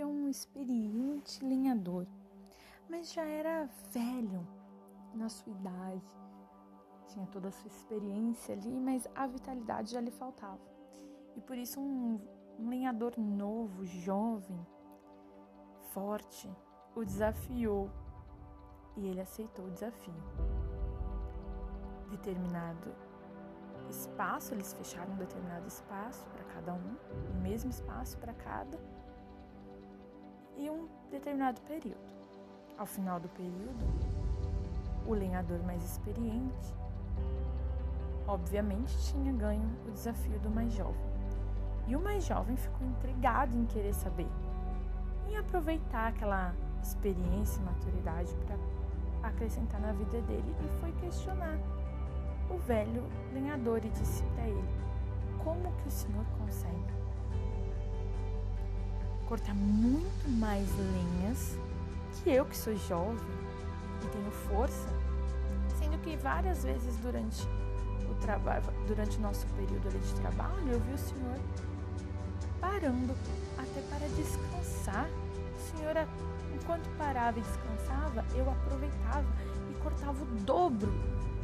havia um experiente lenhador, mas já era velho na sua idade. Tinha toda a sua experiência ali, mas a vitalidade já lhe faltava. E por isso um, um lenhador novo, jovem, forte, o desafiou e ele aceitou o desafio. Determinado espaço, eles fecharam um determinado espaço para cada um, o mesmo espaço para cada, e um determinado período. Ao final do período, o lenhador mais experiente, obviamente, tinha ganho o desafio do mais jovem. E o mais jovem ficou intrigado em querer saber, em aproveitar aquela experiência e maturidade para acrescentar na vida dele e foi questionar o velho lenhador e disse para ele: Como que o senhor consegue cortar muito mais lenhas que eu, que sou jovem e tenho força, sendo que várias vezes durante o trabalho, durante o nosso período de trabalho, eu vi o senhor parando até para descansar. O senhor, enquanto parava e descansava, eu aproveitava e cortava o dobro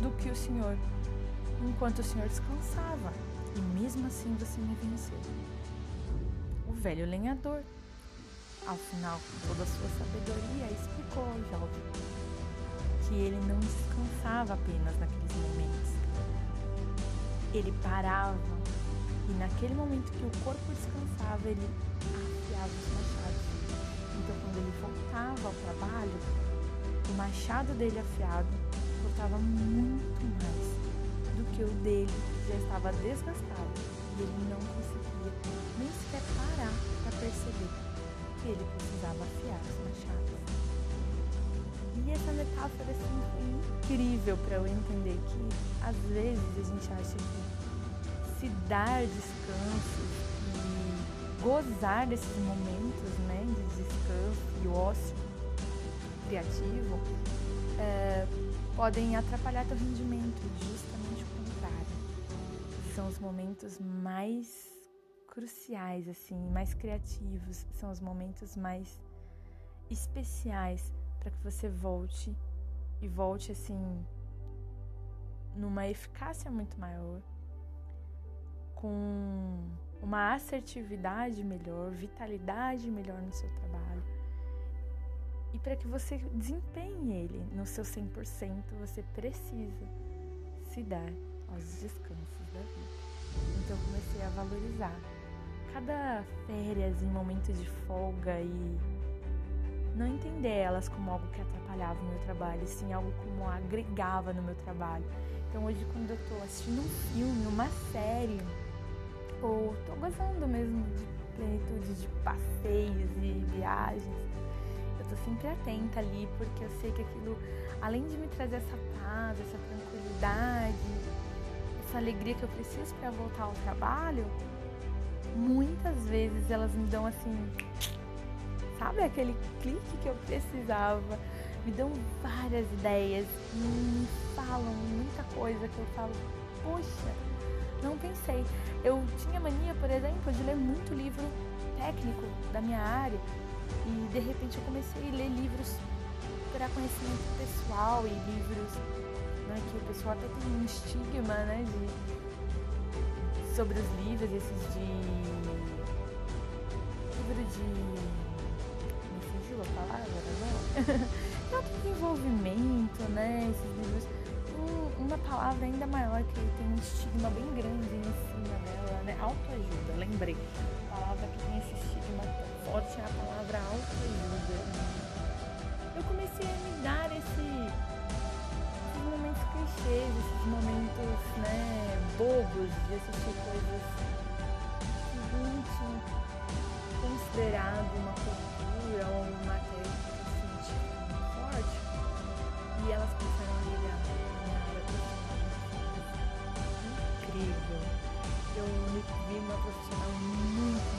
do que o senhor enquanto o senhor descansava. E mesmo assim você me venceu. O velho lenhador, ao final, com toda a sua sabedoria, explicou ao jovem que ele não descansava apenas naqueles momentos. Ele parava e naquele momento que o corpo descansava, ele afiava os machados. Então, quando ele voltava ao trabalho, o machado dele afiado cortava muito mais do que o dele já estava desgastado e ele não conseguia nem sequer parar para perceber que ele precisava afiar os machados. E essa metáfora foi incrível para eu entender que às vezes a gente acha que se dar descanso e gozar desses momentos né, de descanso e ócio criativo é, podem atrapalhar teu rendimento, justamente o contrário. São os momentos mais cruciais, assim, mais criativos, são os momentos mais especiais para que você volte e volte assim numa eficácia muito maior, com uma assertividade melhor, vitalidade melhor no seu trabalho e para que você desempenhe ele no seu 100%, você precisa se dar aos descansos da vida. Então eu comecei a valorizar cada férias em momento de folga e não entender elas como algo que atrapalhava o meu trabalho, sim algo como agregava no meu trabalho. Então hoje quando eu estou assistindo um filme, uma série, ou estou gozando mesmo de plenitude de passeios e viagens, tô sempre atenta ali, porque eu sei que aquilo, além de me trazer essa paz, essa tranquilidade, essa alegria que eu preciso para voltar ao trabalho, muitas vezes elas me dão assim, sabe aquele clique que eu precisava, me dão várias ideias, me falam muita coisa que eu falo, poxa, não pensei. Eu tinha mania, por exemplo, de ler muito livro técnico da minha área e de repente eu comecei a ler livros para conhecimento pessoal e livros né, que o pessoal até tem um estigma né, de, sobre os livros, esses de. livro de. me fugiu a palavra, né? desenvolvimento, né? Esses livros. Um, uma palavra ainda maior que tem um estigma bem grande em cima dela, né? Autoajuda, lembrei. A palavra que tem esse estigma forte é a palavra autoajuda. Eu comecei a me dar esse, esses momentos clichês, esses momentos né, bobos de assistir me vi uma profissional muito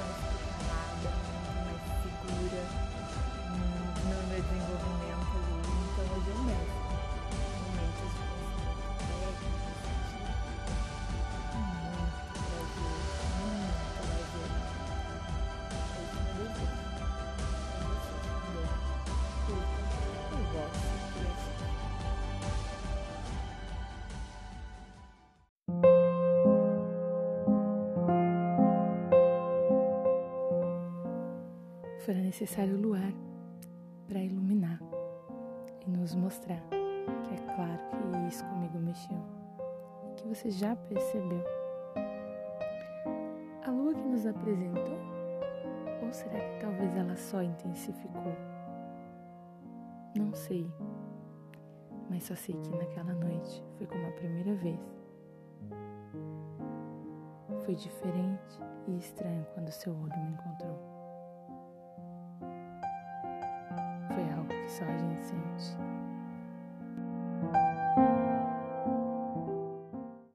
fora necessário o luar para iluminar e nos mostrar que é claro que isso comigo mexeu e que você já percebeu. A lua que nos apresentou? Ou será que talvez ela só intensificou? Não sei, mas só sei que naquela noite foi como a primeira vez. Foi diferente e estranho quando seu olho me encontrou. Só a gente sente.